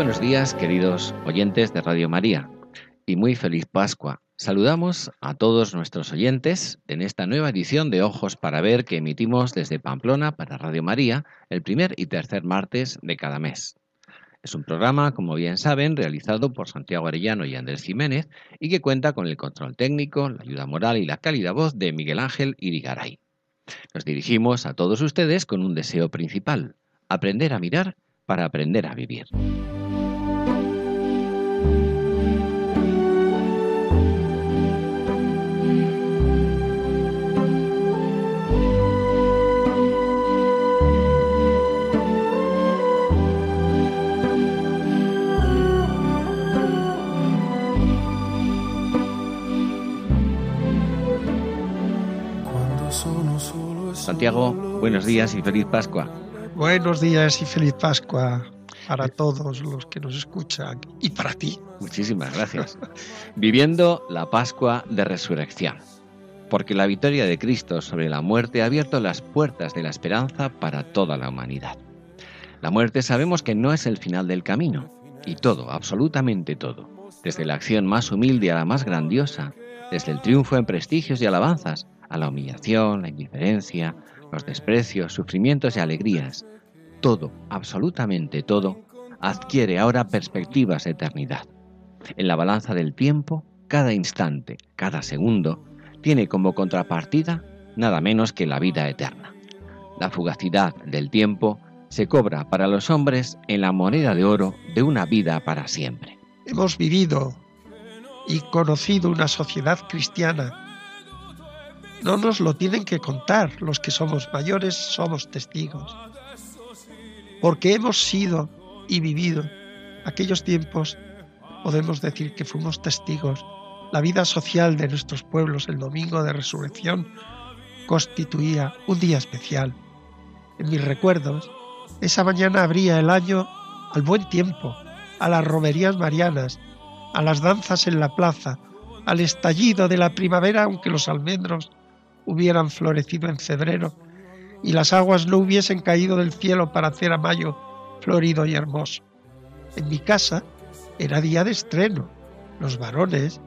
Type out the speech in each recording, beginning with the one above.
Buenos días, queridos oyentes de Radio María, y muy feliz Pascua. Saludamos a todos nuestros oyentes en esta nueva edición de Ojos para Ver que emitimos desde Pamplona para Radio María el primer y tercer martes de cada mes. Es un programa, como bien saben, realizado por Santiago Arellano y Andrés Jiménez y que cuenta con el control técnico, la ayuda moral y la cálida voz de Miguel Ángel Irigaray. Nos dirigimos a todos ustedes con un deseo principal, aprender a mirar para aprender a vivir. Santiago, buenos días y feliz Pascua. Buenos días y feliz Pascua para todos los que nos escuchan y para ti. Muchísimas gracias. Viviendo la Pascua de Resurrección, porque la victoria de Cristo sobre la muerte ha abierto las puertas de la esperanza para toda la humanidad. La muerte sabemos que no es el final del camino, y todo, absolutamente todo, desde la acción más humilde a la más grandiosa, desde el triunfo en prestigios y alabanzas, a la humillación, la indiferencia, los desprecios, sufrimientos y alegrías, todo, absolutamente todo, adquiere ahora perspectivas de eternidad. En la balanza del tiempo, cada instante, cada segundo, tiene como contrapartida nada menos que la vida eterna. La fugacidad del tiempo se cobra para los hombres en la moneda de oro de una vida para siempre. Hemos vivido y conocido una sociedad cristiana no nos lo tienen que contar, los que somos mayores somos testigos. Porque hemos sido y vivido aquellos tiempos, podemos decir que fuimos testigos. La vida social de nuestros pueblos el domingo de resurrección constituía un día especial. En mis recuerdos, esa mañana abría el año al buen tiempo, a las romerías marianas, a las danzas en la plaza, al estallido de la primavera, aunque los almendros hubieran florecido en febrero y las aguas no hubiesen caído del cielo para hacer a mayo florido y hermoso. En mi casa era día de estreno. Los varones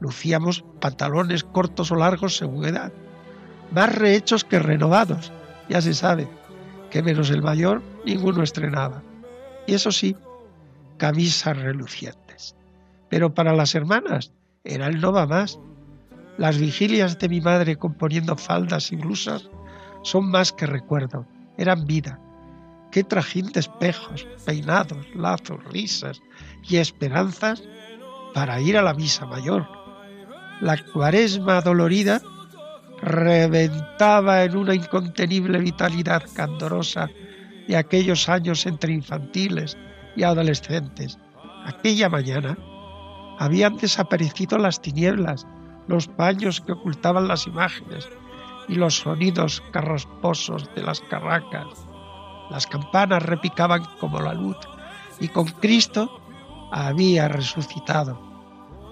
lucíamos pantalones cortos o largos según edad, más rehechos que renovados, ya se sabe, que menos el mayor ninguno estrenaba. Y eso sí, camisas relucientes. Pero para las hermanas era el no más, las vigilias de mi madre componiendo faldas y blusas son más que recuerdo, eran vida. Qué trajín de espejos, peinados, lazos, risas y esperanzas para ir a la misa mayor. La cuaresma dolorida reventaba en una incontenible vitalidad candorosa de aquellos años entre infantiles y adolescentes. Aquella mañana habían desaparecido las tinieblas los paños que ocultaban las imágenes y los sonidos carrasposos de las carracas. Las campanas repicaban como la luz y con Cristo había resucitado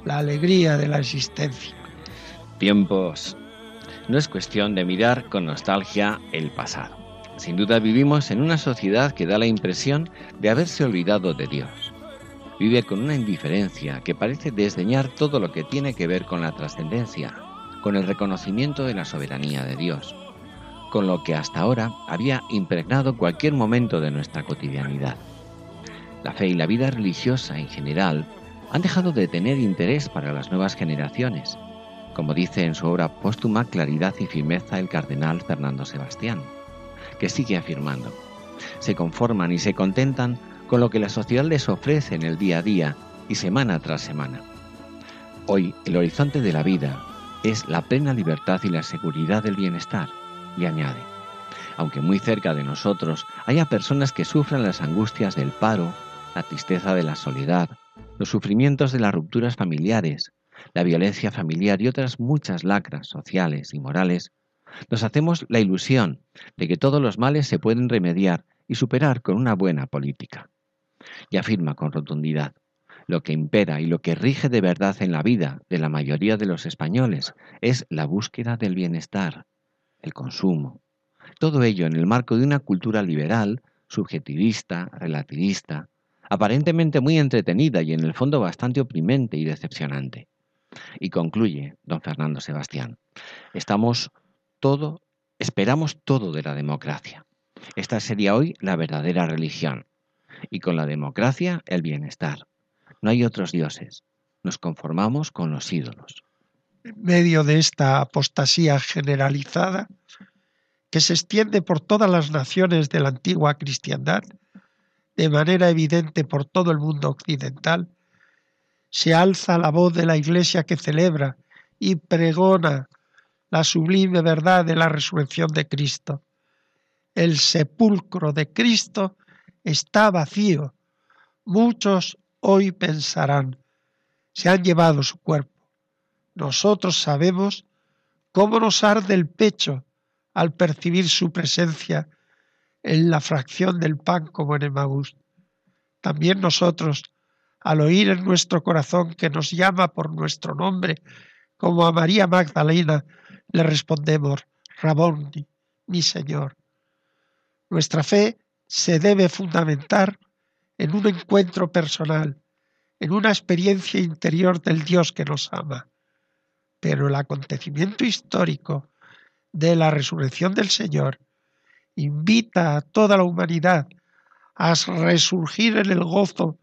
la alegría de la existencia. Tiempos. No es cuestión de mirar con nostalgia el pasado. Sin duda vivimos en una sociedad que da la impresión de haberse olvidado de Dios vive con una indiferencia que parece desdeñar todo lo que tiene que ver con la trascendencia, con el reconocimiento de la soberanía de Dios, con lo que hasta ahora había impregnado cualquier momento de nuestra cotidianidad. La fe y la vida religiosa en general han dejado de tener interés para las nuevas generaciones, como dice en su obra póstuma Claridad y Firmeza el cardenal Fernando Sebastián, que sigue afirmando, se conforman y se contentan con lo que la sociedad les ofrece en el día a día y semana tras semana. Hoy el horizonte de la vida es la plena libertad y la seguridad del bienestar, y añade, Aunque muy cerca de nosotros haya personas que sufran las angustias del paro, la tristeza de la soledad, los sufrimientos de las rupturas familiares, la violencia familiar y otras muchas lacras sociales y morales, nos hacemos la ilusión de que todos los males se pueden remediar y superar con una buena política. Y afirma con rotundidad, lo que impera y lo que rige de verdad en la vida de la mayoría de los españoles es la búsqueda del bienestar, el consumo. Todo ello en el marco de una cultura liberal, subjetivista, relativista, aparentemente muy entretenida y en el fondo bastante oprimente y decepcionante. Y concluye don Fernando Sebastián, estamos todo, esperamos todo de la democracia. Esta sería hoy la verdadera religión. Y con la democracia el bienestar. No hay otros dioses. Nos conformamos con los ídolos. En medio de esta apostasía generalizada que se extiende por todas las naciones de la antigua cristiandad, de manera evidente por todo el mundo occidental, se alza la voz de la Iglesia que celebra y pregona la sublime verdad de la resurrección de Cristo. El sepulcro de Cristo está vacío. Muchos hoy pensarán, se han llevado su cuerpo. Nosotros sabemos cómo nos arde el pecho al percibir su presencia en la fracción del pan como en Emaús. También nosotros, al oír en nuestro corazón que nos llama por nuestro nombre, como a María Magdalena, le respondemos, Rabondi, mi Señor. Nuestra fe se debe fundamentar en un encuentro personal, en una experiencia interior del Dios que nos ama. Pero el acontecimiento histórico de la resurrección del Señor invita a toda la humanidad a resurgir en el gozo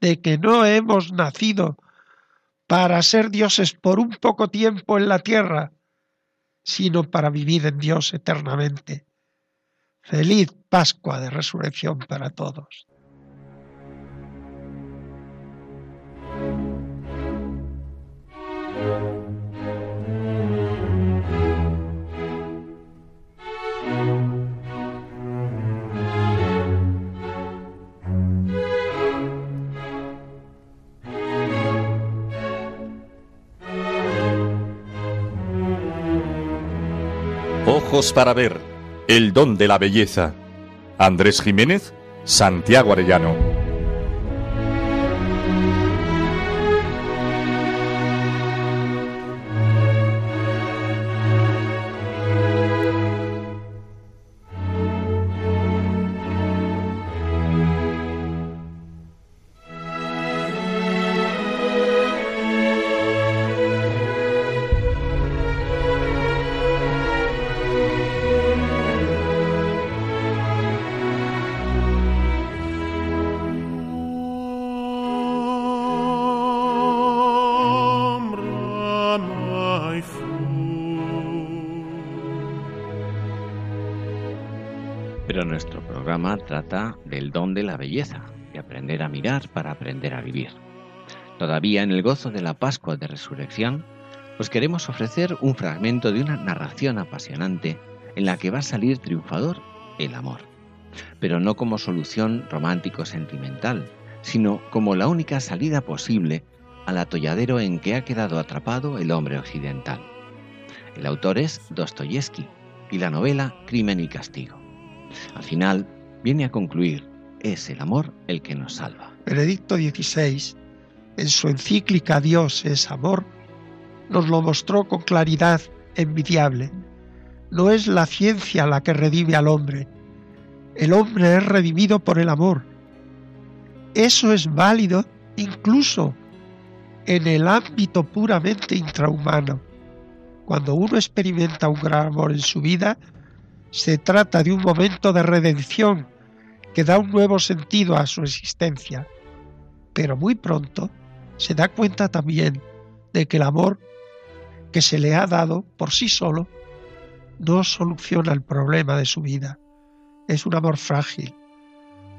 de que no hemos nacido para ser dioses por un poco tiempo en la tierra, sino para vivir en Dios eternamente. Feliz Pascua de Resurrección para todos. Ojos para ver, el don de la belleza. Andrés Jiménez, Santiago Arellano. Trata del don de la belleza, de aprender a mirar para aprender a vivir. Todavía en el gozo de la Pascua de Resurrección, os queremos ofrecer un fragmento de una narración apasionante en la que va a salir triunfador el amor, pero no como solución romántico-sentimental, sino como la única salida posible al atolladero en que ha quedado atrapado el hombre occidental. El autor es Dostoyevsky y la novela Crimen y Castigo. Al final, viene a concluir, es el amor el que nos salva. Benedicto XVI, en su encíclica Dios es amor, nos lo mostró con claridad envidiable. No es la ciencia la que redime al hombre, el hombre es redimido por el amor. Eso es válido incluso en el ámbito puramente intrahumano. Cuando uno experimenta un gran amor en su vida, se trata de un momento de redención que da un nuevo sentido a su existencia, pero muy pronto se da cuenta también de que el amor que se le ha dado por sí solo no soluciona el problema de su vida. Es un amor frágil,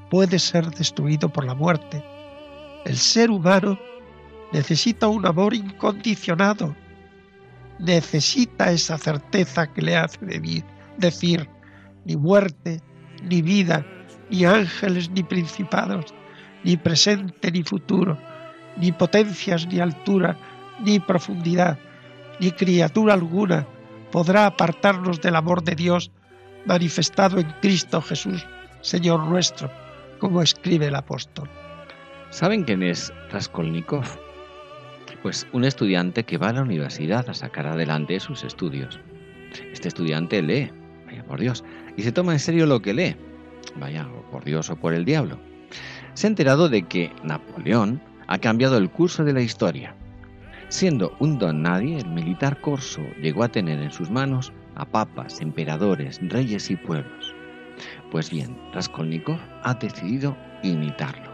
puede ser destruido por la muerte. El ser humano necesita un amor incondicionado, necesita esa certeza que le hace decir, ni muerte, ni vida, ni ángeles, ni principados, ni presente, ni futuro, ni potencias, ni altura, ni profundidad, ni criatura alguna podrá apartarnos del amor de Dios manifestado en Cristo Jesús, Señor nuestro, como escribe el apóstol. ¿Saben quién es Raskolnikov? Pues un estudiante que va a la universidad a sacar adelante sus estudios. Este estudiante lee, vaya por Dios, y se toma en serio lo que lee, vaya por Dios o por el diablo. Se ha enterado de que Napoleón ha cambiado el curso de la historia. Siendo un don nadie, el militar corso llegó a tener en sus manos a papas, emperadores, reyes y pueblos. Pues bien, Raskolnikov ha decidido imitarlo.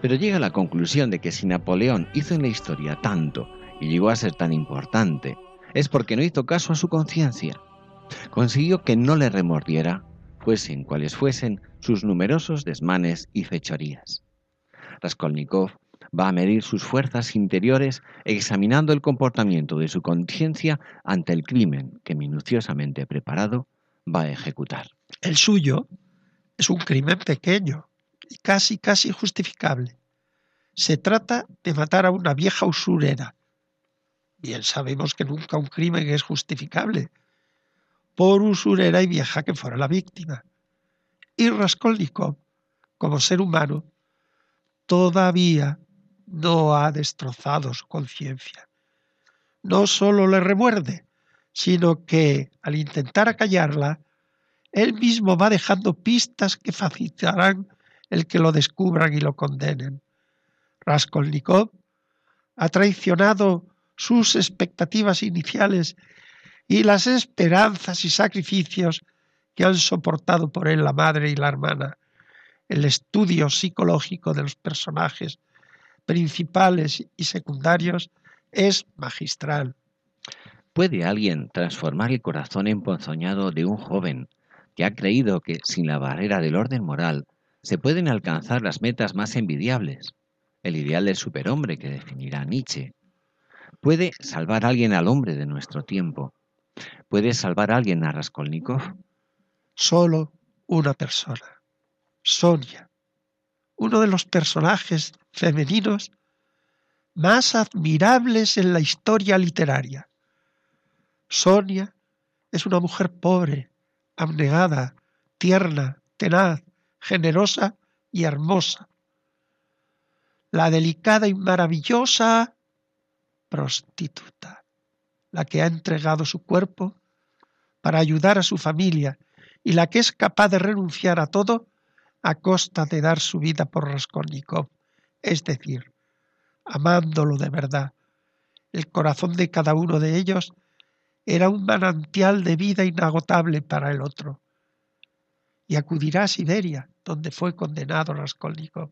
Pero llega a la conclusión de que si Napoleón hizo en la historia tanto y llegó a ser tan importante, es porque no hizo caso a su conciencia. Consiguió que no le remordiera, fuesen cuales fuesen sus numerosos desmanes y fechorías. Raskolnikov va a medir sus fuerzas interiores examinando el comportamiento de su conciencia ante el crimen que minuciosamente preparado va a ejecutar. El suyo es un crimen pequeño y casi, casi justificable. Se trata de matar a una vieja usurera. Bien sabemos que nunca un crimen es justificable, por usurera y vieja que fuera la víctima. Y Raskolnikov, como ser humano, todavía no ha destrozado su conciencia. No solo le remuerde, sino que al intentar acallarla, él mismo va dejando pistas que facilitarán el que lo descubran y lo condenen. Raskolnikov ha traicionado sus expectativas iniciales y las esperanzas y sacrificios que han soportado por él la madre y la hermana. El estudio psicológico de los personajes principales y secundarios es magistral. ¿Puede alguien transformar el corazón emponzoñado de un joven que ha creído que sin la barrera del orden moral se pueden alcanzar las metas más envidiables? El ideal del superhombre que definirá Nietzsche. ¿Puede salvar alguien al hombre de nuestro tiempo? ¿Puede salvar alguien a Raskolnikov? Solo una persona, Sonia, uno de los personajes femeninos más admirables en la historia literaria. Sonia es una mujer pobre, abnegada, tierna, tenaz, generosa y hermosa. La delicada y maravillosa prostituta, la que ha entregado su cuerpo para ayudar a su familia y la que es capaz de renunciar a todo a costa de dar su vida por Raskolnikov es decir, amándolo de verdad. El corazón de cada uno de ellos era un manantial de vida inagotable para el otro. Y acudirá a Siberia, donde fue condenado Raskolnikov,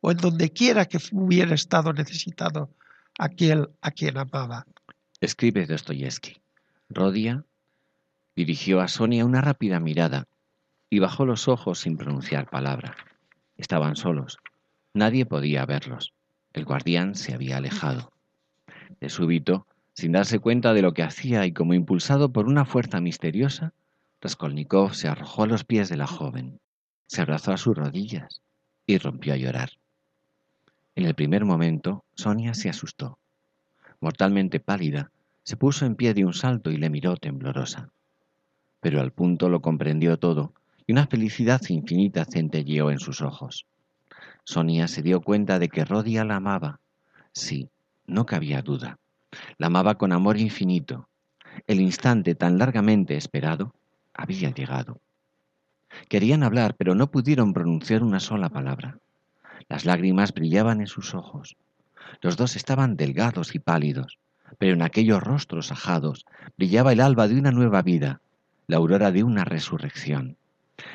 o en donde quiera que hubiera estado necesitado aquel a quien amaba. Escribe Dostoyevsky. Rodia dirigió a Sonia una rápida mirada y bajó los ojos sin pronunciar palabra. Estaban solos. Nadie podía verlos. El guardián se había alejado. De súbito, sin darse cuenta de lo que hacía y como impulsado por una fuerza misteriosa, Raskolnikov se arrojó a los pies de la joven, se abrazó a sus rodillas y rompió a llorar. En el primer momento, Sonia se asustó. Mortalmente pálida, se puso en pie de un salto y le miró temblorosa. Pero al punto lo comprendió todo y una felicidad infinita centelleó en sus ojos. Sonia se dio cuenta de que Rodia la amaba. Sí, no cabía duda. La amaba con amor infinito. El instante tan largamente esperado había llegado. Querían hablar, pero no pudieron pronunciar una sola palabra. Las lágrimas brillaban en sus ojos. Los dos estaban delgados y pálidos, pero en aquellos rostros ajados brillaba el alba de una nueva vida, la aurora de una resurrección.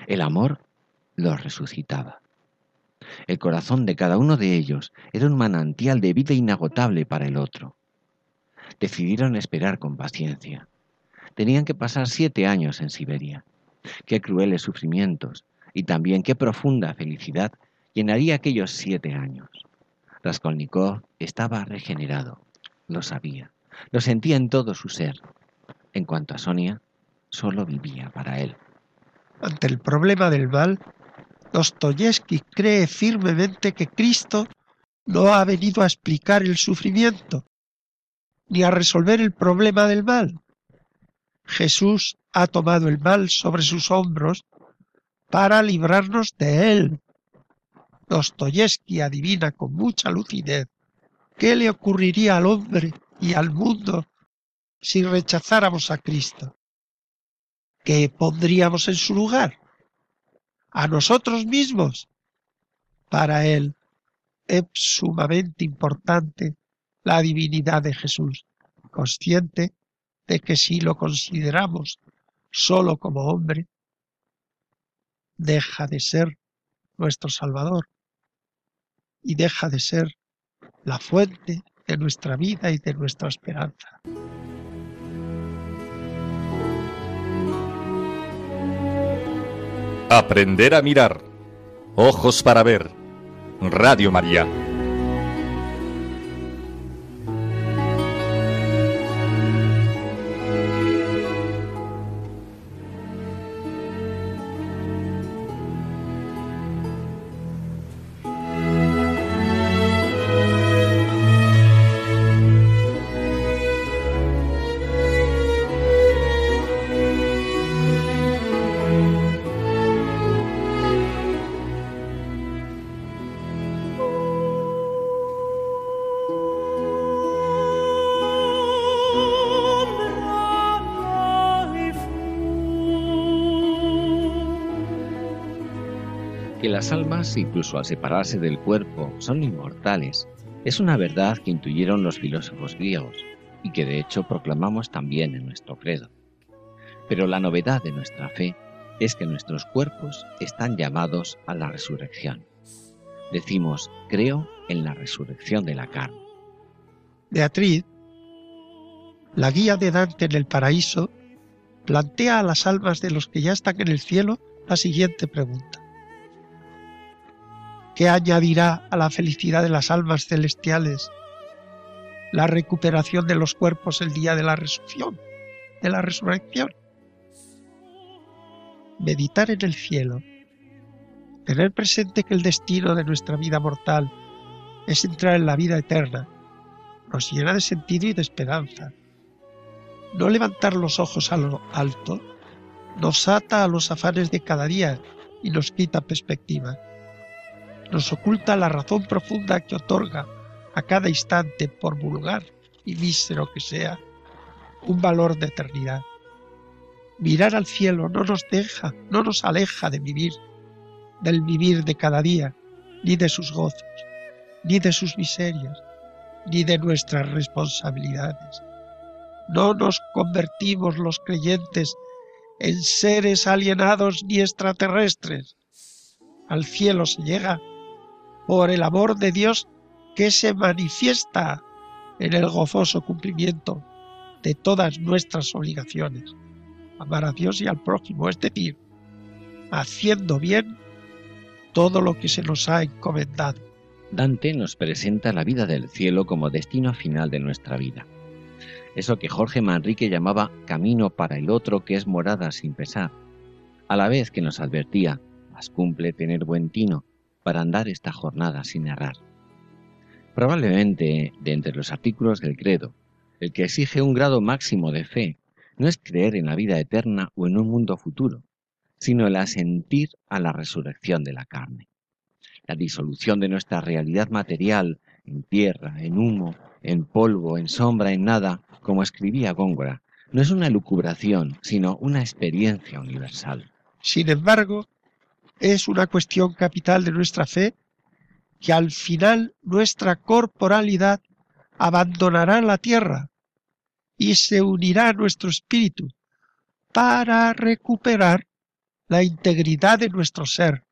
El amor los resucitaba. El corazón de cada uno de ellos era un manantial de vida inagotable para el otro. Decidieron esperar con paciencia. Tenían que pasar siete años en Siberia. Qué crueles sufrimientos y también qué profunda felicidad llenaría aquellos siete años. Raskolnikov estaba regenerado, lo sabía, lo sentía en todo su ser. En cuanto a Sonia, solo vivía para él. Ante el problema del mal, Dostoyevsky cree firmemente que Cristo no ha venido a explicar el sufrimiento, ni a resolver el problema del mal. Jesús ha tomado el mal sobre sus hombros para librarnos de él. Dostoyevsky adivina con mucha lucidez qué le ocurriría al hombre y al mundo si rechazáramos a Cristo. ¿Qué pondríamos en su lugar? A nosotros mismos. Para él es sumamente importante la divinidad de Jesús, consciente de que si lo consideramos solo como hombre, deja de ser nuestro Salvador y deja de ser la fuente de nuestra vida y de nuestra esperanza. Aprender a mirar. Ojos para ver. Radio María. Incluso al separarse del cuerpo, son inmortales, es una verdad que intuyeron los filósofos griegos y que de hecho proclamamos también en nuestro credo. Pero la novedad de nuestra fe es que nuestros cuerpos están llamados a la resurrección. Decimos, creo en la resurrección de la carne. Beatriz, la guía de Dante en el paraíso, plantea a las almas de los que ya están en el cielo la siguiente pregunta. ¿Qué añadirá a la felicidad de las almas celestiales la recuperación de los cuerpos el día de la resurrección, de la resurrección. Meditar en el cielo, tener presente que el destino de nuestra vida mortal es entrar en la vida eterna, nos llena de sentido y de esperanza. No levantar los ojos a lo alto nos ata a los afanes de cada día y nos quita perspectiva nos oculta la razón profunda que otorga a cada instante, por vulgar y mísero que sea, un valor de eternidad. Mirar al cielo no nos deja, no nos aleja de vivir, del vivir de cada día, ni de sus gozos, ni de sus miserias, ni de nuestras responsabilidades. No nos convertimos los creyentes en seres alienados ni extraterrestres. Al cielo se llega por el amor de Dios que se manifiesta en el gozoso cumplimiento de todas nuestras obligaciones. Amar a Dios y al prójimo, es decir, haciendo bien todo lo que se nos ha encomendado. Dante nos presenta la vida del cielo como destino final de nuestra vida. Eso que Jorge Manrique llamaba camino para el otro que es morada sin pesar, a la vez que nos advertía, más cumple tener buen tino para andar esta jornada sin errar. Probablemente, de entre los artículos del credo, el que exige un grado máximo de fe no es creer en la vida eterna o en un mundo futuro, sino el asentir a la resurrección de la carne. La disolución de nuestra realidad material en tierra, en humo, en polvo, en sombra, en nada, como escribía Góngora, no es una elucubración, sino una experiencia universal. Sin embargo, es una cuestión capital de nuestra fe que al final nuestra corporalidad abandonará la tierra y se unirá a nuestro espíritu para recuperar la integridad de nuestro ser.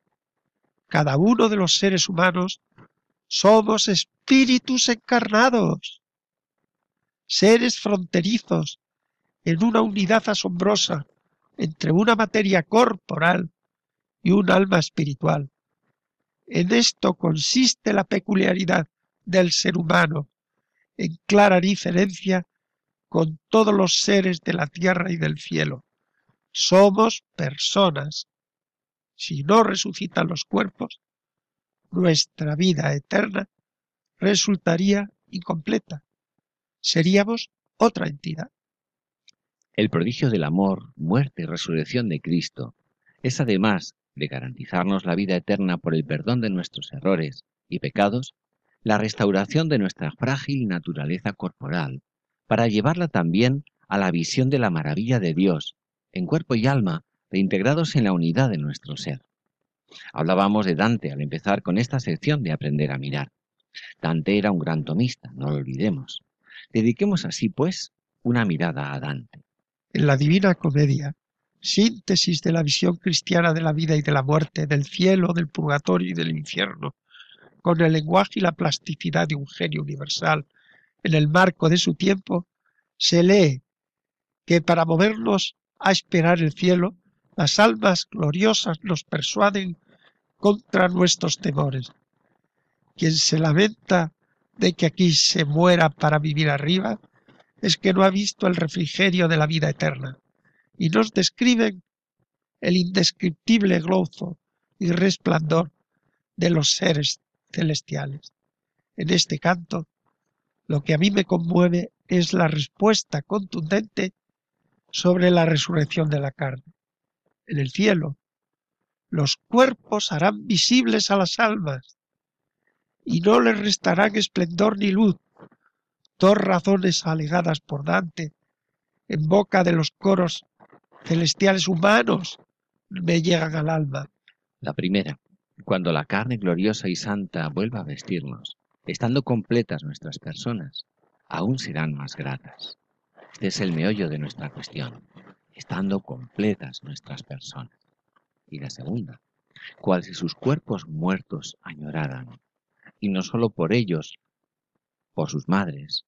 Cada uno de los seres humanos somos espíritus encarnados, seres fronterizos en una unidad asombrosa entre una materia corporal y un alma espiritual. En esto consiste la peculiaridad del ser humano, en clara diferencia con todos los seres de la tierra y del cielo. Somos personas, Si no resucitan los cuerpos, nuestra vida eterna resultaría incompleta. Seríamos otra entidad. El prodigio del amor, muerte y resurrección de Cristo es además de garantizarnos la vida eterna por el perdón de nuestros errores y pecados, la restauración de nuestra frágil naturaleza corporal, para llevarla también a la visión de la maravilla de Dios, en cuerpo y alma, reintegrados en la unidad de nuestro ser. Hablábamos de Dante al empezar con esta sección de Aprender a mirar. Dante era un gran tomista, no lo olvidemos. Dediquemos así, pues, una mirada a Dante. En la Divina Comedia, síntesis de la visión cristiana de la vida y de la muerte, del cielo, del purgatorio y del infierno, con el lenguaje y la plasticidad de un genio universal, en el marco de su tiempo, se lee que para movernos a esperar el cielo, las almas gloriosas nos persuaden contra nuestros temores. Quien se lamenta de que aquí se muera para vivir arriba, es que no ha visto el refrigerio de la vida eterna y nos describen el indescriptible gozo y resplandor de los seres celestiales. En este canto, lo que a mí me conmueve es la respuesta contundente sobre la resurrección de la carne. En el cielo, los cuerpos harán visibles a las almas y no les restarán esplendor ni luz. Dos razones alegadas por Dante en boca de los coros celestiales humanos me llegan al alma. La primera, cuando la carne gloriosa y santa vuelva a vestirnos, estando completas nuestras personas, aún serán más gratas. Este es el meollo de nuestra cuestión, estando completas nuestras personas. Y la segunda, cual si sus cuerpos muertos añoraran, y no sólo por ellos, por sus madres,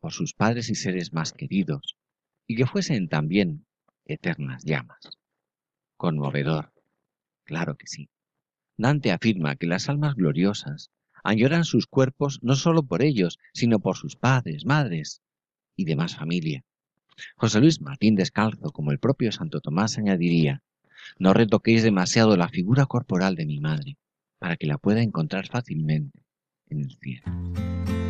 por sus padres y seres más queridos, y que fuesen también eternas llamas. Conmovedor. Claro que sí. Dante afirma que las almas gloriosas añoran sus cuerpos no sólo por ellos, sino por sus padres, madres y demás familia. José Luis Martín Descalzo, como el propio Santo Tomás, añadiría, no retoquéis demasiado la figura corporal de mi madre, para que la pueda encontrar fácilmente en el cielo.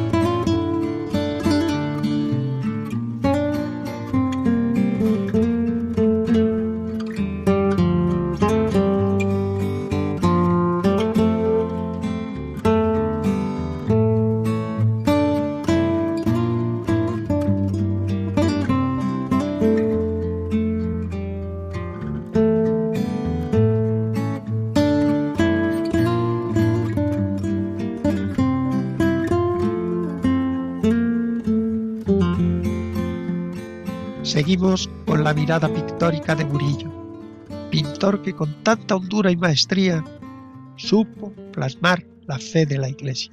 Con la mirada pictórica de Murillo, pintor que con tanta hondura y maestría supo plasmar la fe de la Iglesia.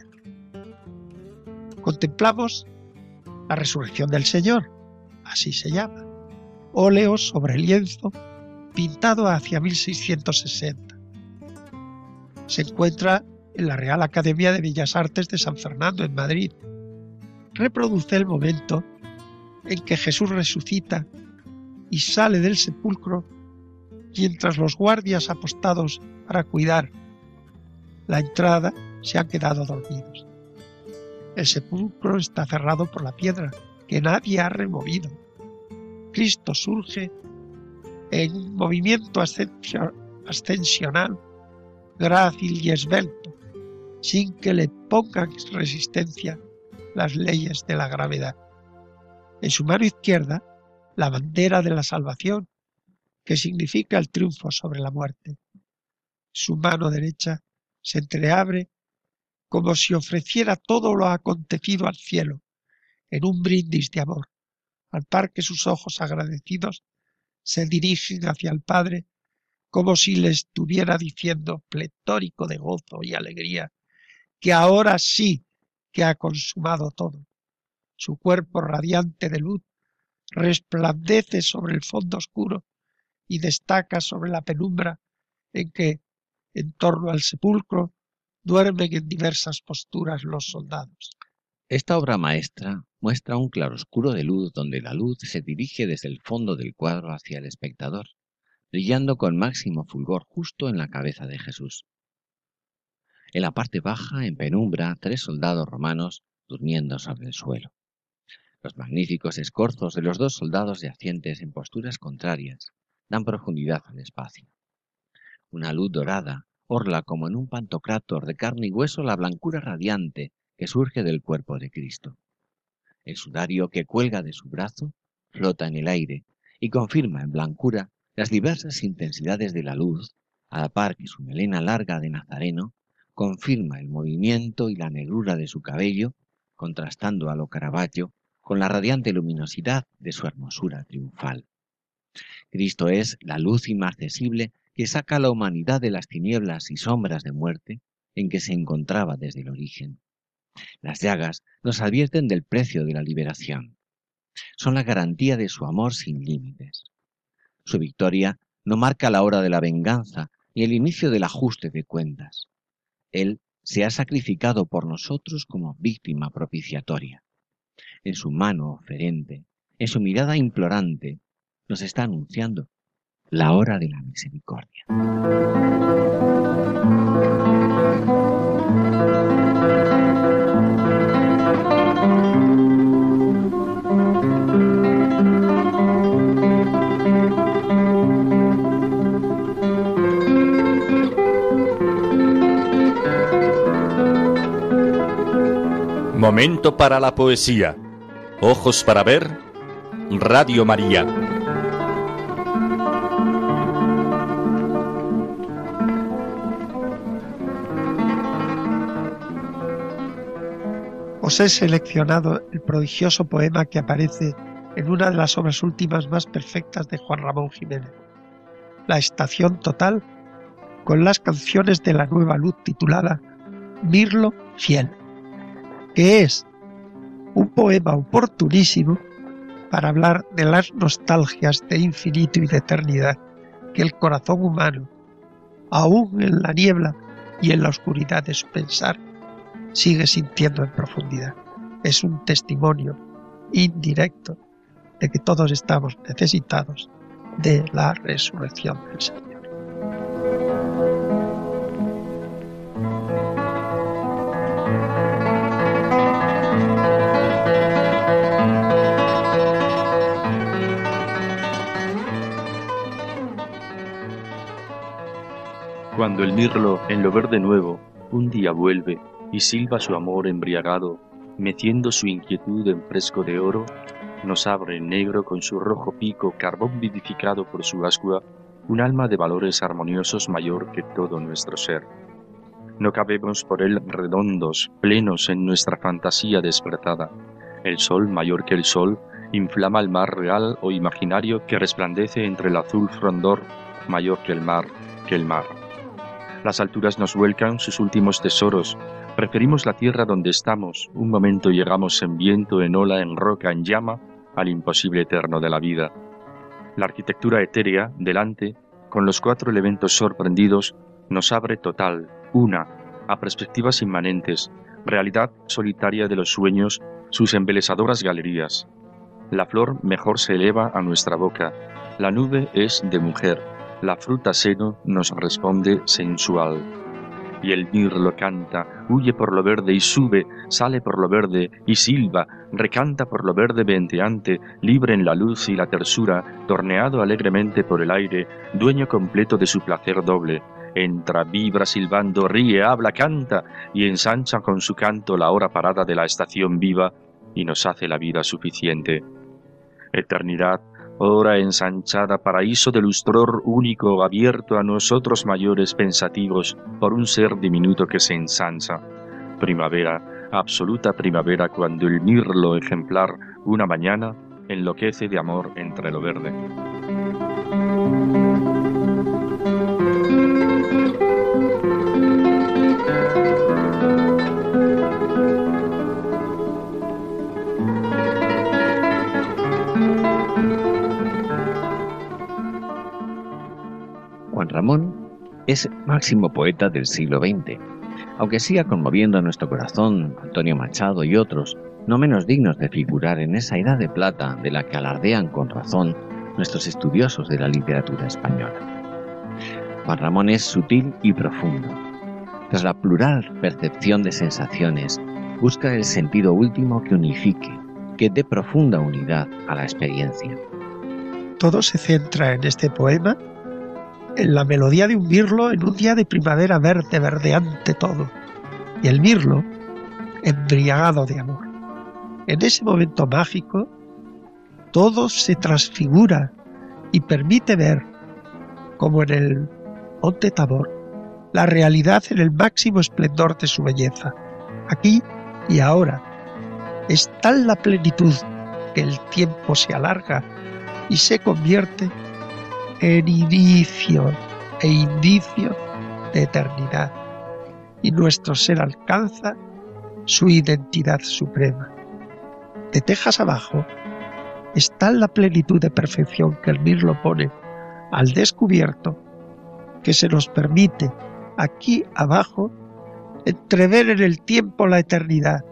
Contemplamos la resurrección del Señor, así se llama, óleo sobre lienzo pintado hacia 1660. Se encuentra en la Real Academia de Bellas Artes de San Fernando, en Madrid. Reproduce el momento en que Jesús resucita y sale del sepulcro mientras los guardias apostados para cuidar la entrada se han quedado dormidos. El sepulcro está cerrado por la piedra que nadie ha removido. Cristo surge en un movimiento ascensional, grácil y esbelto, sin que le pongan resistencia las leyes de la gravedad. En su mano izquierda, la bandera de la salvación, que significa el triunfo sobre la muerte. Su mano derecha se entreabre como si ofreciera todo lo acontecido al cielo, en un brindis de amor, al par que sus ojos agradecidos se dirigen hacia el Padre como si le estuviera diciendo, pletórico de gozo y alegría, que ahora sí que ha consumado todo Su cuerpo radiante de luz resplandece sobre el fondo oscuro y destaca sobre la penumbra en que, en torno al sepulcro, duermen en diversas posturas los soldados. Esta obra maestra muestra un claroscuro de luz donde la luz se dirige desde el fondo del cuadro hacia el espectador, brillando con máximo fulgor justo en la cabeza de Jesús. En la parte baja, en penumbra, tres soldados romanos durmiendo sobre el suelo. Los magníficos escorzos de los dos soldados yacientes en posturas contrarias dan profundidad al espacio. Una luz dorada orla como en un pantocrátor de carne y hueso la blancura radiante que surge del cuerpo de Cristo. El sudario que cuelga de su brazo flota en el aire y confirma en blancura las diversas intensidades de la luz, a la par que su melena larga de nazareno confirma el movimiento y la negrura de su cabello, contrastando a lo Caravaggio con la radiante luminosidad de su hermosura triunfal. Cristo es la luz inaccesible que saca a la humanidad de las tinieblas y sombras de muerte en que se encontraba desde el origen. Las llagas nos advierten del precio de la liberación. Son la garantía de su amor sin límites. Su victoria no marca la hora de la venganza ni el inicio del ajuste de cuentas. Él se ha sacrificado por nosotros como víctima propiciatoria. En su mano oferente, en su mirada implorante, nos está anunciando la hora de la misericordia. Momento para la poesía. Ojos para ver. Radio María. Os he seleccionado el prodigioso poema que aparece en una de las obras últimas más perfectas de Juan Ramón Jiménez, La Estación Total, con las canciones de la nueva luz titulada Mirlo Fiel que es un poema oportunísimo para hablar de las nostalgias de infinito y de eternidad que el corazón humano, aún en la niebla y en la oscuridad de su pensar, sigue sintiendo en profundidad. Es un testimonio indirecto de que todos estamos necesitados de la resurrección del Señor. Cuando el mirlo en lo verde nuevo un día vuelve y silba su amor embriagado, metiendo su inquietud en fresco de oro, nos abre negro con su rojo pico carbón vivificado por su ascua, un alma de valores armoniosos mayor que todo nuestro ser. No cabemos por él redondos, plenos en nuestra fantasía despertada. El sol, mayor que el sol, inflama el mar real o imaginario que resplandece entre el azul frondor, mayor que el mar, que el mar. Las alturas nos vuelcan sus últimos tesoros. Preferimos la tierra donde estamos. Un momento llegamos en viento, en ola, en roca, en llama, al imposible eterno de la vida. La arquitectura etérea, delante, con los cuatro elementos sorprendidos, nos abre total, una, a perspectivas inmanentes, realidad solitaria de los sueños, sus embelesadoras galerías. La flor mejor se eleva a nuestra boca, la nube es de mujer, la fruta seno nos responde sensual. Y el mirlo canta, huye por lo verde y sube, sale por lo verde y silba, recanta por lo verde venteante, libre en la luz y la tersura, torneado alegremente por el aire, dueño completo de su placer doble. Entra, vibra silbando, ríe, habla, canta, y ensancha con su canto la hora parada de la estación viva, y nos hace la vida suficiente. Eternidad, hora ensanchada, paraíso de lustror único abierto a nosotros mayores pensativos por un ser diminuto que se ensancha. Primavera, absoluta primavera cuando el mirlo ejemplar una mañana enloquece de amor entre lo verde. Ramón es máximo poeta del siglo XX, aunque siga conmoviendo a nuestro corazón Antonio Machado y otros, no menos dignos de figurar en esa edad de plata de la que alardean con razón nuestros estudiosos de la literatura española. Juan Ramón es sutil y profundo. Tras la plural percepción de sensaciones, busca el sentido último que unifique, que dé profunda unidad a la experiencia. Todo se centra en este poema en la melodía de un mirlo en un día de primavera verde, verdeante todo, y el mirlo embriagado de amor. En ese momento mágico, todo se transfigura y permite ver, como en el Monte Tabor, la realidad en el máximo esplendor de su belleza. Aquí y ahora es tal la plenitud que el tiempo se alarga y se convierte en inicio e indicio de eternidad, y nuestro ser alcanza su identidad suprema. De tejas abajo está la plenitud de perfección que el mirlo pone al descubierto que se nos permite aquí abajo entrever en el tiempo la eternidad.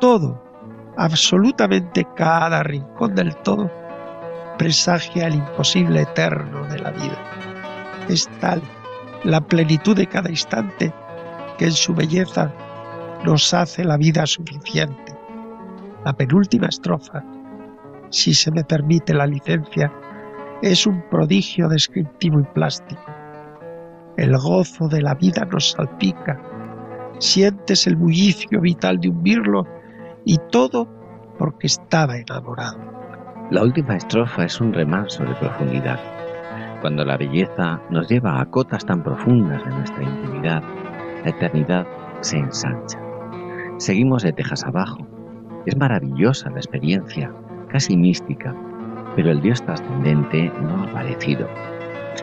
Todo, absolutamente cada rincón del todo, presagia el imposible eterno de la vida. Es tal la plenitud de cada instante que en su belleza nos hace la vida suficiente. La penúltima estrofa, si se me permite la licencia, es un prodigio descriptivo y plástico. El gozo de la vida nos salpica, sientes el bullicio vital de un mirlo y todo porque estaba enamorado. La última estrofa es un remanso de profundidad. Cuando la belleza nos lleva a cotas tan profundas de nuestra intimidad, la eternidad se ensancha. Seguimos de tejas abajo. Es maravillosa la experiencia, casi mística, pero el Dios trascendente no ha aparecido.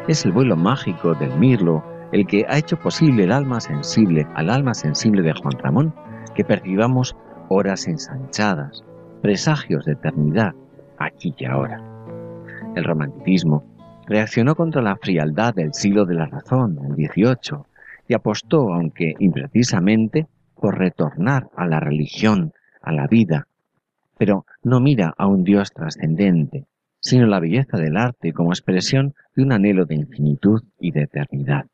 Es el vuelo mágico del mirlo el que ha hecho posible el alma sensible, al alma sensible de Juan Ramón, que percibamos horas ensanchadas, presagios de eternidad, aquí y ahora. El romanticismo reaccionó contra la frialdad del siglo de la razón, el XVIII, y apostó, aunque imprecisamente, por retornar a la religión, a la vida, pero no mira a un Dios trascendente, sino la belleza del arte como expresión de un anhelo de infinitud y de eternidad.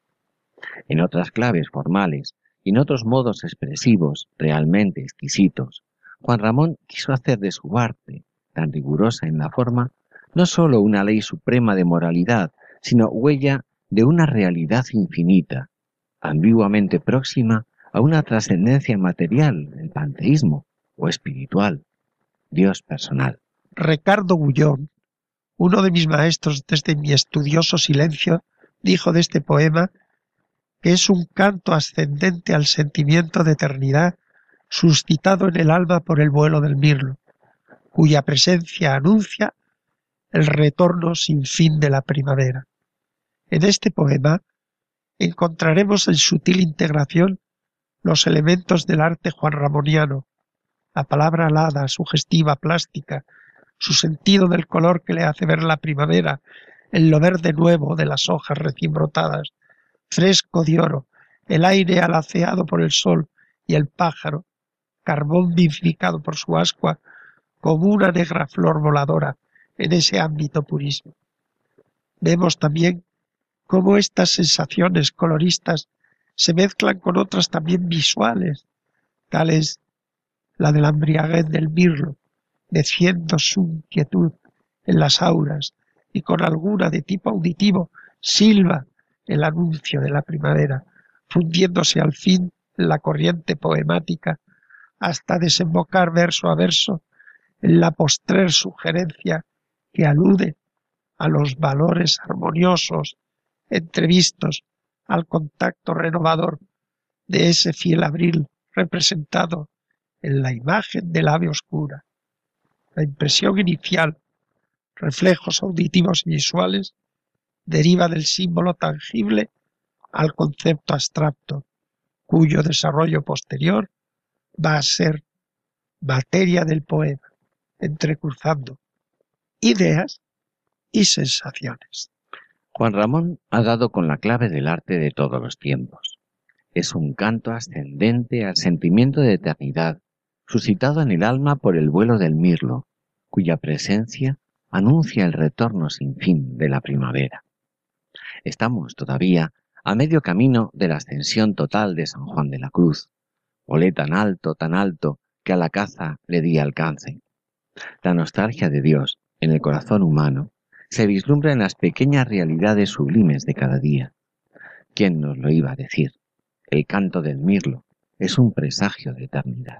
En otras claves formales y en otros modos expresivos realmente exquisitos, Juan Ramón quiso hacer de su arte tan rigurosa en la forma, no sólo una ley suprema de moralidad, sino huella de una realidad infinita, ambiguamente próxima a una trascendencia material, el panteísmo, o espiritual, Dios personal. Ricardo Gullón, uno de mis maestros desde mi estudioso silencio, dijo de este poema que es un canto ascendente al sentimiento de eternidad suscitado en el alma por el vuelo del mirlo, cuya presencia anuncia el retorno sin fin de la primavera. En este poema encontraremos en sutil integración los elementos del arte juanramoniano, la palabra alada, sugestiva, plástica, su sentido del color que le hace ver la primavera, el lo verde nuevo de las hojas recién brotadas, fresco de oro, el aire alaceado por el sol y el pájaro, carbón vivificado por su ascua, como una negra flor voladora en ese ámbito purismo. Vemos también cómo estas sensaciones coloristas se mezclan con otras también visuales, tales la de la embriaguez del mirlo, meciendo su inquietud en las auras y con alguna de tipo auditivo silba el anuncio de la primavera, fundiéndose al fin la corriente poemática hasta desembocar verso a verso la postrer sugerencia que alude a los valores armoniosos entrevistos al contacto renovador de ese fiel abril representado en la imagen del ave oscura. La impresión inicial, reflejos auditivos y visuales, deriva del símbolo tangible al concepto abstracto, cuyo desarrollo posterior va a ser materia del poema entrecruzando ideas y sensaciones. Juan Ramón ha dado con la clave del arte de todos los tiempos. Es un canto ascendente al sentimiento de eternidad, suscitado en el alma por el vuelo del mirlo, cuya presencia anuncia el retorno sin fin de la primavera. Estamos todavía a medio camino de la ascensión total de San Juan de la Cruz. Volé tan alto, tan alto, que a la caza le di alcance. La nostalgia de Dios en el corazón humano se vislumbra en las pequeñas realidades sublimes de cada día. ¿Quién nos lo iba a decir? El canto del mirlo es un presagio de eternidad.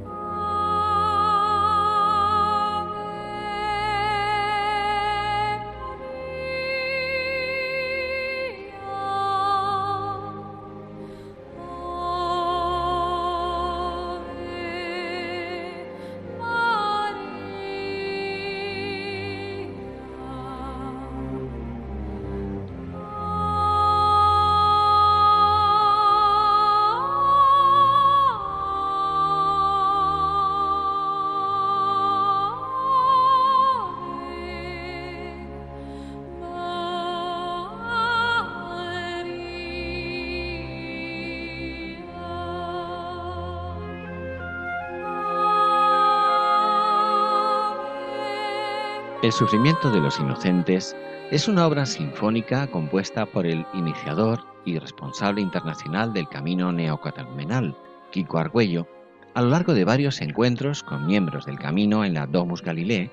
El sufrimiento de los inocentes es una obra sinfónica compuesta por el iniciador y responsable internacional del camino neocatecumenal, Kiko Argüello, a lo largo de varios encuentros con miembros del camino en la Domus Galilei,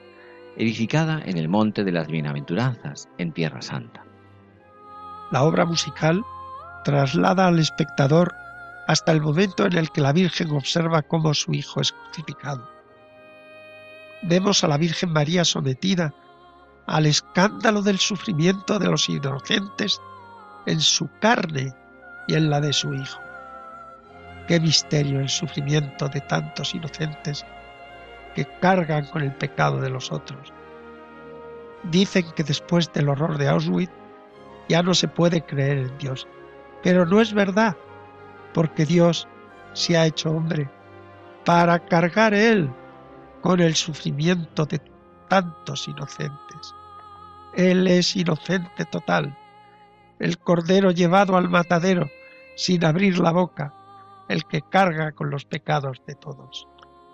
edificada en el Monte de las Bienaventuranzas, en Tierra Santa. La obra musical traslada al espectador hasta el momento en el que la Virgen observa cómo su hijo es crucificado vemos a la Virgen María sometida al escándalo del sufrimiento de los inocentes en su carne y en la de su Hijo. Qué misterio el sufrimiento de tantos inocentes que cargan con el pecado de los otros. Dicen que después del horror de Auschwitz ya no se puede creer en Dios, pero no es verdad, porque Dios se ha hecho hombre para cargar Él con el sufrimiento de tantos inocentes. Él es inocente total, el cordero llevado al matadero sin abrir la boca, el que carga con los pecados de todos.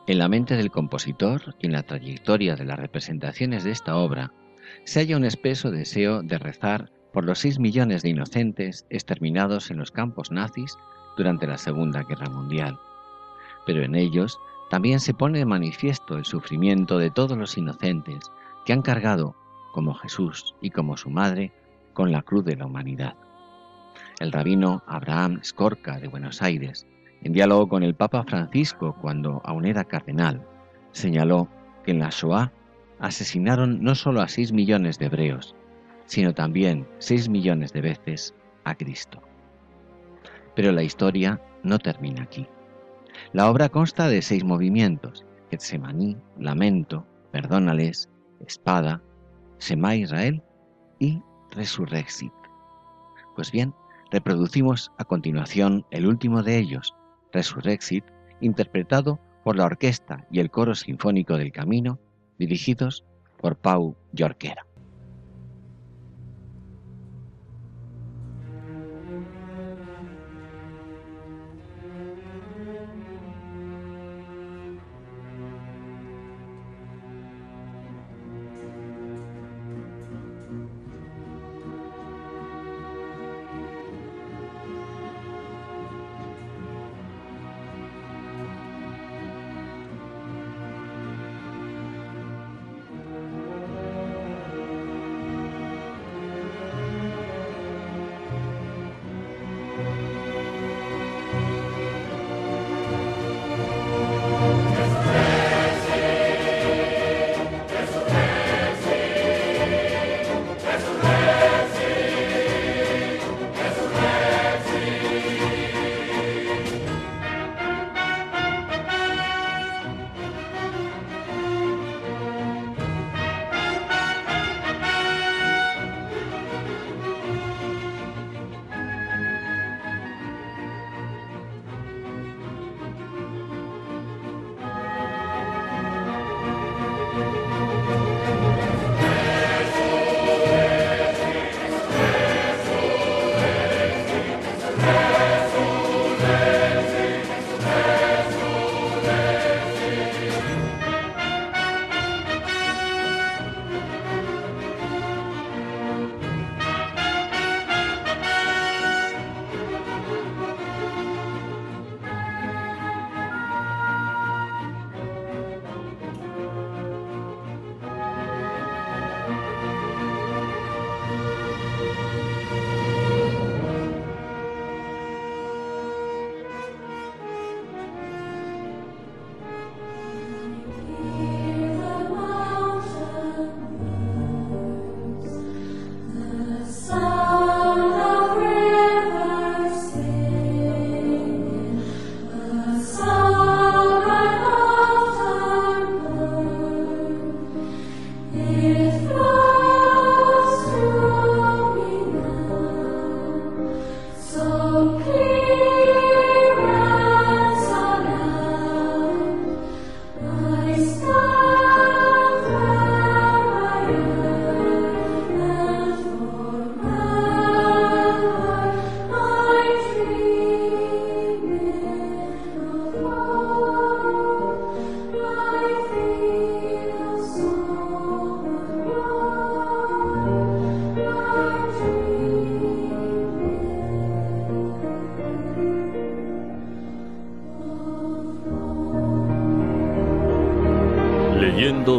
En la mente del compositor y en la trayectoria de las representaciones de esta obra se halla un espeso deseo de rezar por los seis millones de inocentes exterminados en los campos nazis durante la Segunda Guerra Mundial. Pero en ellos también se pone de manifiesto el sufrimiento de todos los inocentes que han cargado, como Jesús y como su madre, con la cruz de la humanidad. El rabino Abraham Skorka de Buenos Aires, en diálogo con el Papa Francisco cuando aún era cardenal, señaló que en la Shoah asesinaron no solo a seis millones de hebreos, sino también seis millones de veces a Cristo. Pero la historia no termina aquí. La obra consta de seis movimientos, Getsemaní, Lamento, Perdónales, Espada, Sema Israel y Resurrexit. Pues bien, reproducimos a continuación el último de ellos, Resurrexit, interpretado por la orquesta y el coro sinfónico del Camino, dirigidos por Pau Yorquera.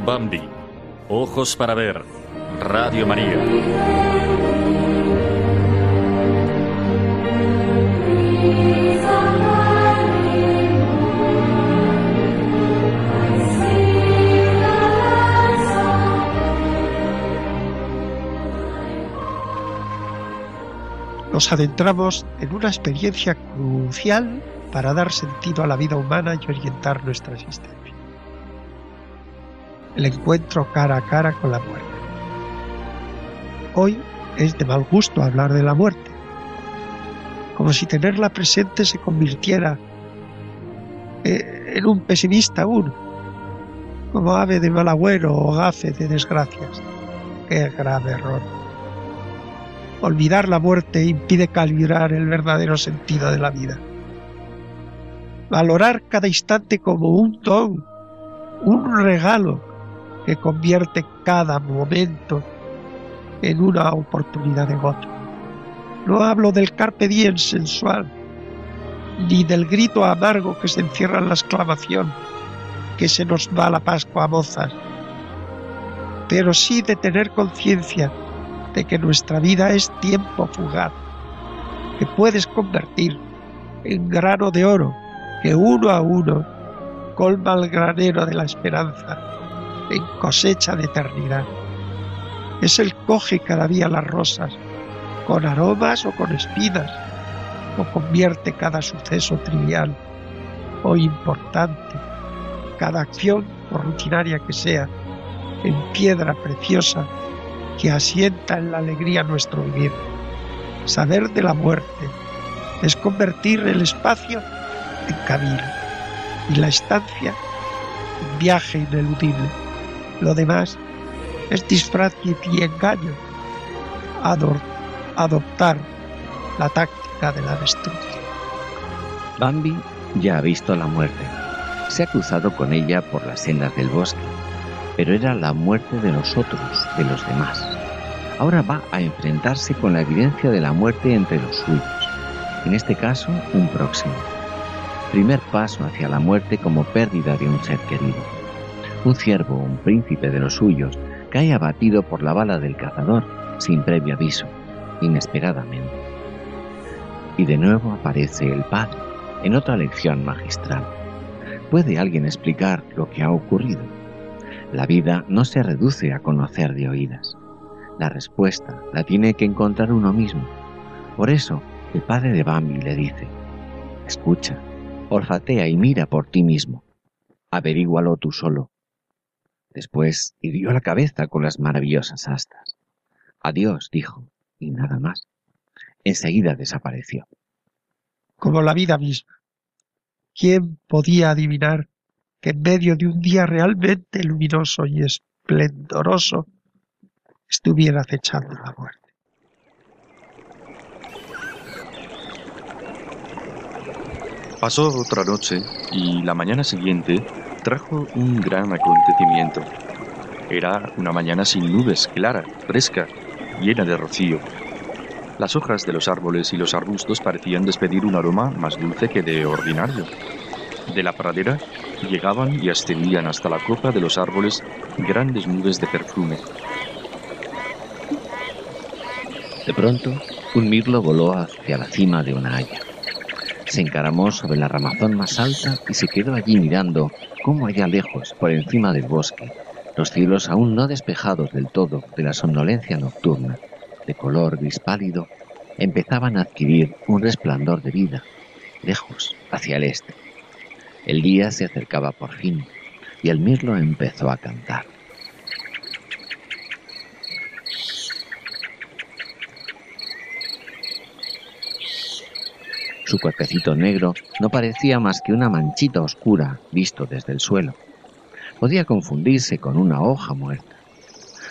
Bambi. Ojos para ver. Radio María. Nos adentramos en una experiencia crucial para dar sentido a la vida humana y orientar nuestra existencia. El encuentro cara a cara con la muerte. Hoy es de mal gusto hablar de la muerte, como si tenerla presente se convirtiera eh, en un pesimista aún, como ave de mal agüero o gafe de desgracias. Qué grave error. Olvidar la muerte impide calibrar el verdadero sentido de la vida valorar cada instante como un don, un regalo que convierte cada momento en una oportunidad de gozo. No hablo del carpe diem sensual, ni del grito amargo que se encierra en la exclamación que se nos va la Pascua a mozas, pero sí de tener conciencia de que nuestra vida es tiempo fugaz, que puedes convertir en grano de oro que uno a uno colma el granero de la esperanza en cosecha de eternidad. Es el coge cada día las rosas, con aromas o con espinas, o convierte cada suceso trivial o importante, cada acción, por rutinaria que sea, en piedra preciosa que asienta en la alegría nuestro vivir. Saber de la muerte es convertir el espacio en camino y la estancia en viaje ineludible. Lo demás es disfraz y engaño. adoptar la táctica de la destrucción. Bambi ya ha visto la muerte. Se ha cruzado con ella por las sendas del bosque, pero era la muerte de nosotros, de los demás. Ahora va a enfrentarse con la evidencia de la muerte entre los suyos, en este caso un próximo primer paso hacia la muerte como pérdida de un ser querido. Un ciervo, un príncipe de los suyos, cae abatido por la bala del cazador sin previo aviso, inesperadamente. Y de nuevo aparece el Padre en otra lección magistral. ¿Puede alguien explicar lo que ha ocurrido? La vida no se reduce a conocer de oídas. La respuesta la tiene que encontrar uno mismo. Por eso, el padre de Bambi le dice, escucha, olfatea y mira por ti mismo. Averígualo tú solo. Después hirió la cabeza con las maravillosas astas. Adiós, dijo, y nada más. Enseguida desapareció. Como la vida misma. ¿Quién podía adivinar que en medio de un día realmente luminoso y esplendoroso estuviera acechando la muerte? Pasó otra noche y la mañana siguiente trajo un gran acontecimiento. Era una mañana sin nubes, clara, fresca, llena de rocío. Las hojas de los árboles y los arbustos parecían despedir un aroma más dulce que de ordinario. De la pradera llegaban y ascendían hasta la copa de los árboles grandes nubes de perfume. De pronto, un mirlo voló hacia la cima de una haya. Se encaramó sobre la ramazón más alta y se quedó allí mirando cómo allá lejos, por encima del bosque, los cielos aún no despejados del todo de la somnolencia nocturna, de color gris pálido, empezaban a adquirir un resplandor de vida, lejos, hacia el este. El día se acercaba por fin y el mirlo empezó a cantar. Su cuerpecito negro no parecía más que una manchita oscura visto desde el suelo. Podía confundirse con una hoja muerta,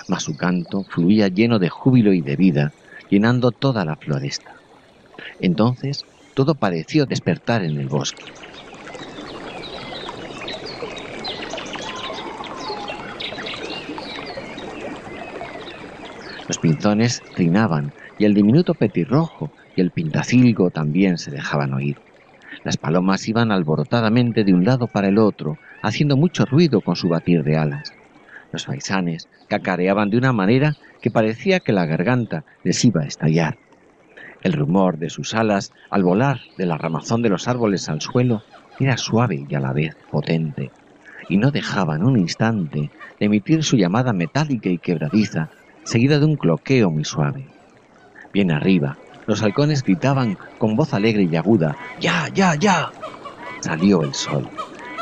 mas su canto fluía lleno de júbilo y de vida, llenando toda la floresta. Entonces todo pareció despertar en el bosque. Los pinzones trinaban y el diminuto petirrojo y el pintacilgo también se dejaban oír. Las palomas iban alborotadamente de un lado para el otro, haciendo mucho ruido con su batir de alas. Los faisanes cacareaban de una manera que parecía que la garganta les iba a estallar. El rumor de sus alas al volar de la ramazón de los árboles al suelo era suave y a la vez potente, y no dejaban un instante de emitir su llamada metálica y quebradiza, seguida de un cloqueo muy suave. Bien arriba, los halcones gritaban con voz alegre y aguda, ¡Ya, ya, ya! Salió el sol.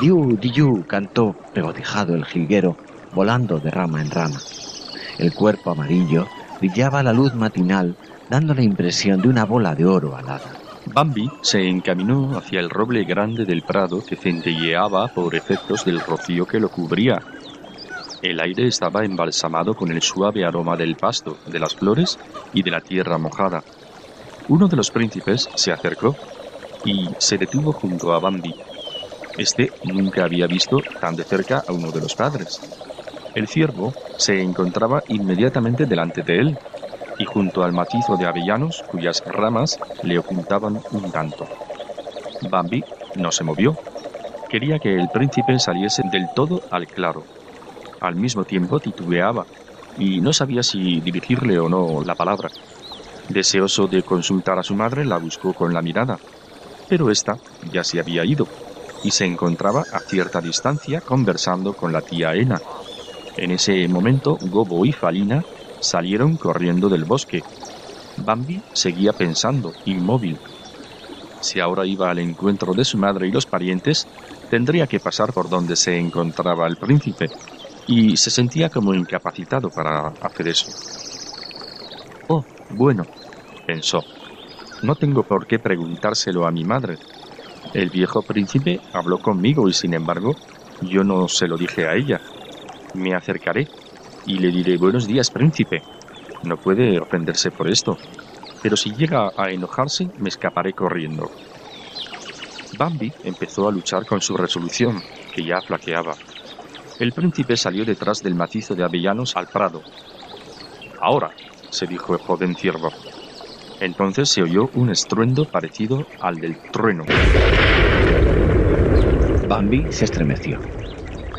Diu, diu, cantó regotijado el jilguero, volando de rama en rama. El cuerpo amarillo brillaba a la luz matinal, dando la impresión de una bola de oro alada. Bambi se encaminó hacia el roble grande del prado que centelleaba por efectos del rocío que lo cubría. El aire estaba embalsamado con el suave aroma del pasto, de las flores y de la tierra mojada. Uno de los príncipes se acercó y se detuvo junto a Bambi. Este nunca había visto tan de cerca a uno de los padres. El ciervo se encontraba inmediatamente delante de él y junto al macizo de avellanos cuyas ramas le ocultaban un tanto. Bambi no se movió. Quería que el príncipe saliese del todo al claro. Al mismo tiempo titubeaba y no sabía si dirigirle o no la palabra. Deseoso de consultar a su madre, la buscó con la mirada, pero ésta ya se había ido y se encontraba a cierta distancia conversando con la tía Ena. En ese momento, Gobo y Falina salieron corriendo del bosque. Bambi seguía pensando, inmóvil. Si ahora iba al encuentro de su madre y los parientes, tendría que pasar por donde se encontraba el príncipe, y se sentía como incapacitado para hacer eso. Bueno, pensó, no tengo por qué preguntárselo a mi madre. El viejo príncipe habló conmigo y sin embargo yo no se lo dije a ella. Me acercaré y le diré buenos días, príncipe. No puede ofenderse por esto, pero si llega a enojarse me escaparé corriendo. Bambi empezó a luchar con su resolución, que ya flaqueaba. El príncipe salió detrás del macizo de avellanos al prado. Ahora, se dijo el joven ciervo. Entonces se oyó un estruendo parecido al del trueno. Bambi se estremeció,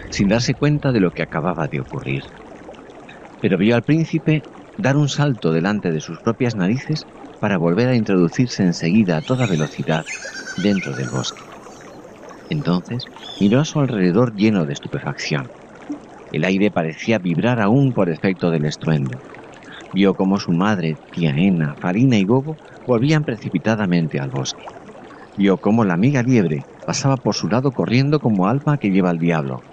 sin darse cuenta de lo que acababa de ocurrir. Pero vio al príncipe dar un salto delante de sus propias narices para volver a introducirse enseguida a toda velocidad dentro del bosque. Entonces miró a su alrededor lleno de estupefacción. El aire parecía vibrar aún por efecto del estruendo. Vio cómo su madre, tía Ena, Farina y Gobo volvían precipitadamente al bosque. Vio cómo la amiga liebre pasaba por su lado corriendo como alma que lleva al diablo.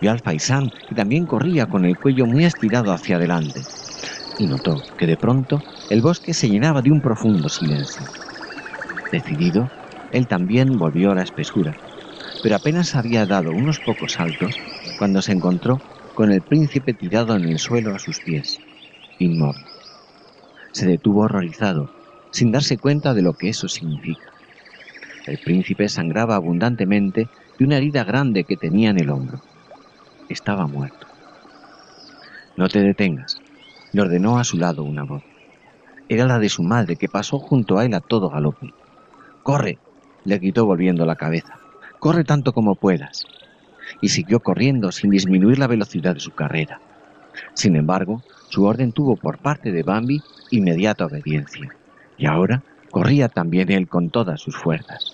Vio al faisán que también corría con el cuello muy estirado hacia adelante. Y notó que de pronto el bosque se llenaba de un profundo silencio. Decidido, él también volvió a la espesura, pero apenas había dado unos pocos saltos cuando se encontró con el príncipe tirado en el suelo a sus pies, inmóvil. Se detuvo horrorizado, sin darse cuenta de lo que eso significa. El príncipe sangraba abundantemente de una herida grande que tenía en el hombro. Estaba muerto. No te detengas, le ordenó a su lado una voz. Era la de su madre que pasó junto a él a todo galope. Corre, le gritó volviendo la cabeza. Corre tanto como puedas. Y siguió corriendo sin disminuir la velocidad de su carrera. Sin embargo, su orden tuvo por parte de Bambi inmediata obediencia. Y ahora corría también él con todas sus fuerzas.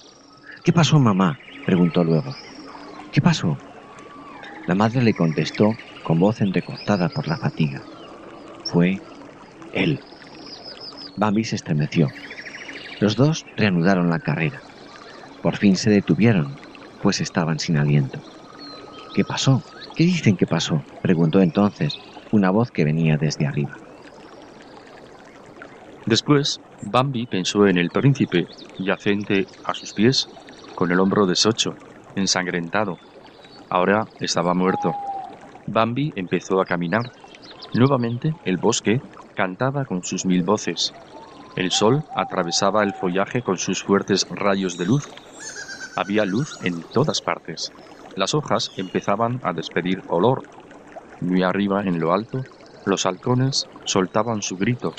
¿Qué pasó, mamá? preguntó luego. ¿Qué pasó? La madre le contestó con voz entrecortada por la fatiga. Fue él. Bambi se estremeció. Los dos reanudaron la carrera. Por fin se detuvieron, pues estaban sin aliento. ¿Qué pasó? ¿Qué dicen que pasó? preguntó entonces una voz que venía desde arriba. Después, Bambi pensó en el príncipe, yacente a sus pies, con el hombro deshecho, ensangrentado. Ahora estaba muerto. Bambi empezó a caminar. Nuevamente el bosque cantaba con sus mil voces. El sol atravesaba el follaje con sus fuertes rayos de luz. Había luz en todas partes. Las hojas empezaban a despedir olor. Muy arriba, en lo alto, los halcones soltaban su grito.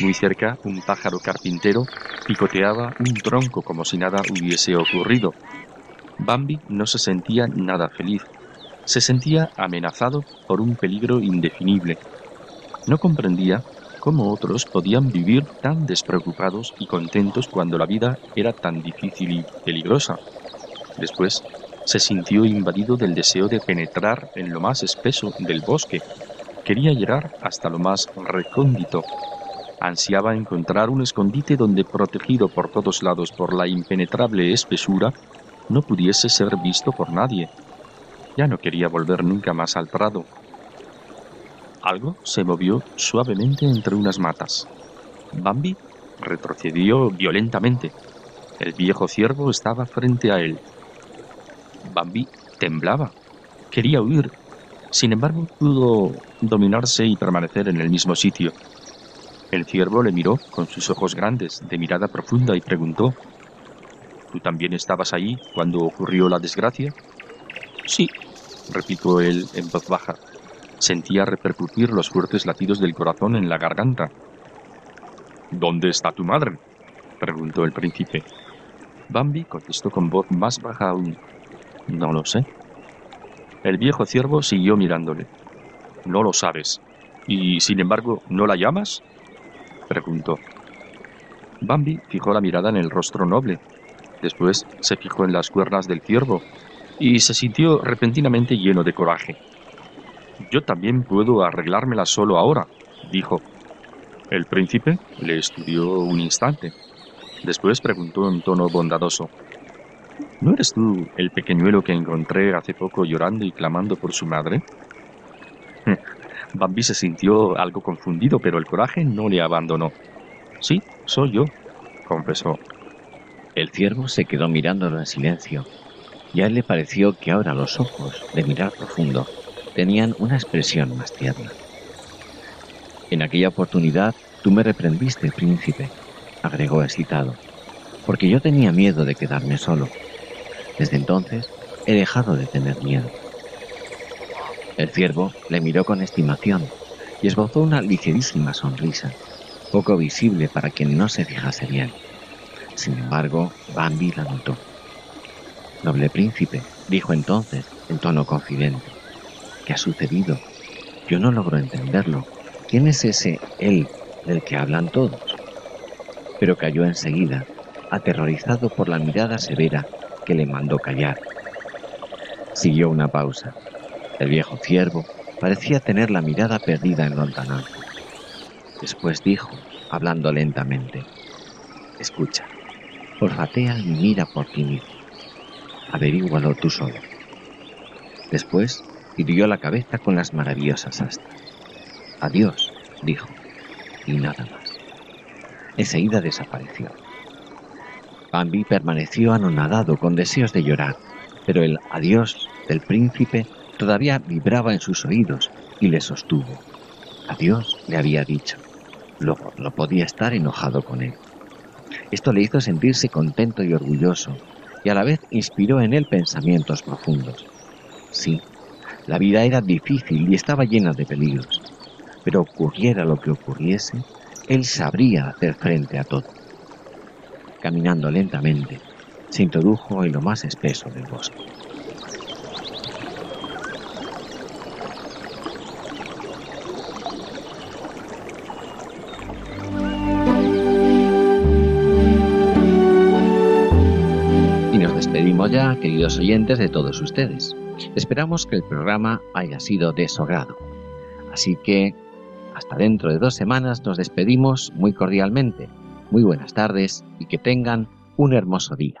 Muy cerca, un pájaro carpintero picoteaba un tronco como si nada hubiese ocurrido. Bambi no se sentía nada feliz. se sentía amenazado por un peligro indefinible. No comprendía cómo otros podían vivir tan despreocupados y contentos cuando la vida era tan difícil y peligrosa. Después se sintió invadido del deseo de penetrar en lo más espeso del bosque. Quería llegar hasta lo más recóndito. Ansiaba encontrar un escondite donde, protegido por todos lados por la impenetrable espesura, no pudiese ser visto por nadie. Ya no quería volver nunca más al prado. Algo se movió suavemente entre unas matas. Bambi retrocedió violentamente. El viejo ciervo estaba frente a él. Bambi temblaba. Quería huir. Sin embargo, pudo dominarse y permanecer en el mismo sitio. El ciervo le miró con sus ojos grandes, de mirada profunda, y preguntó, ¿Tú también estabas allí cuando ocurrió la desgracia? Sí, replicó él en voz baja. Sentía repercutir los fuertes latidos del corazón en la garganta. ¿Dónde está tu madre? preguntó el príncipe. Bambi contestó con voz más baja aún. No lo sé. El viejo ciervo siguió mirándole. No lo sabes. ¿Y sin embargo no la llamas? preguntó. Bambi fijó la mirada en el rostro noble. Después se fijó en las cuernas del ciervo y se sintió repentinamente lleno de coraje. Yo también puedo arreglármela solo ahora, dijo. El príncipe le estudió un instante. Después preguntó en tono bondadoso. ¿No eres tú el pequeñuelo que encontré hace poco llorando y clamando por su madre? Bambi se sintió algo confundido, pero el coraje no le abandonó. Sí, soy yo, confesó. El ciervo se quedó mirándolo en silencio, y a él le pareció que ahora los ojos, de mirar profundo, tenían una expresión más tierna. En aquella oportunidad tú me reprendiste, príncipe, agregó excitado, porque yo tenía miedo de quedarme solo. Desde entonces he dejado de tener miedo. El ciervo le miró con estimación y esbozó una ligerísima sonrisa, poco visible para quien no se fijase bien. Sin embargo, Bambi la notó. Noble príncipe, dijo entonces en tono confidente, ¿qué ha sucedido? Yo no logro entenderlo. ¿Quién es ese él del que hablan todos? Pero cayó enseguida, aterrorizado por la mirada severa que le mandó callar. Siguió una pausa. El viejo ciervo parecía tener la mirada perdida en lontananza. Después dijo, hablando lentamente, Escucha, olfatea y mira por ti mismo. Averígualo tú solo. Después hirió la cabeza con las maravillosas astas. Adiós, dijo, y nada más. Enseguida desapareció. Bambi permaneció anonadado con deseos de llorar, pero el adiós del príncipe todavía vibraba en sus oídos y le sostuvo. Adiós, le había dicho. Luego no podía estar enojado con él. Esto le hizo sentirse contento y orgulloso, y a la vez inspiró en él pensamientos profundos. Sí, la vida era difícil y estaba llena de peligros, pero ocurriera lo que ocurriese, él sabría hacer frente a todo. Caminando lentamente, se introdujo en lo más espeso del bosque. Y nos despedimos ya, queridos oyentes, de todos ustedes. Esperamos que el programa haya sido de su agrado. Así que hasta dentro de dos semanas nos despedimos muy cordialmente muy buenas tardes y que tengan un hermoso día.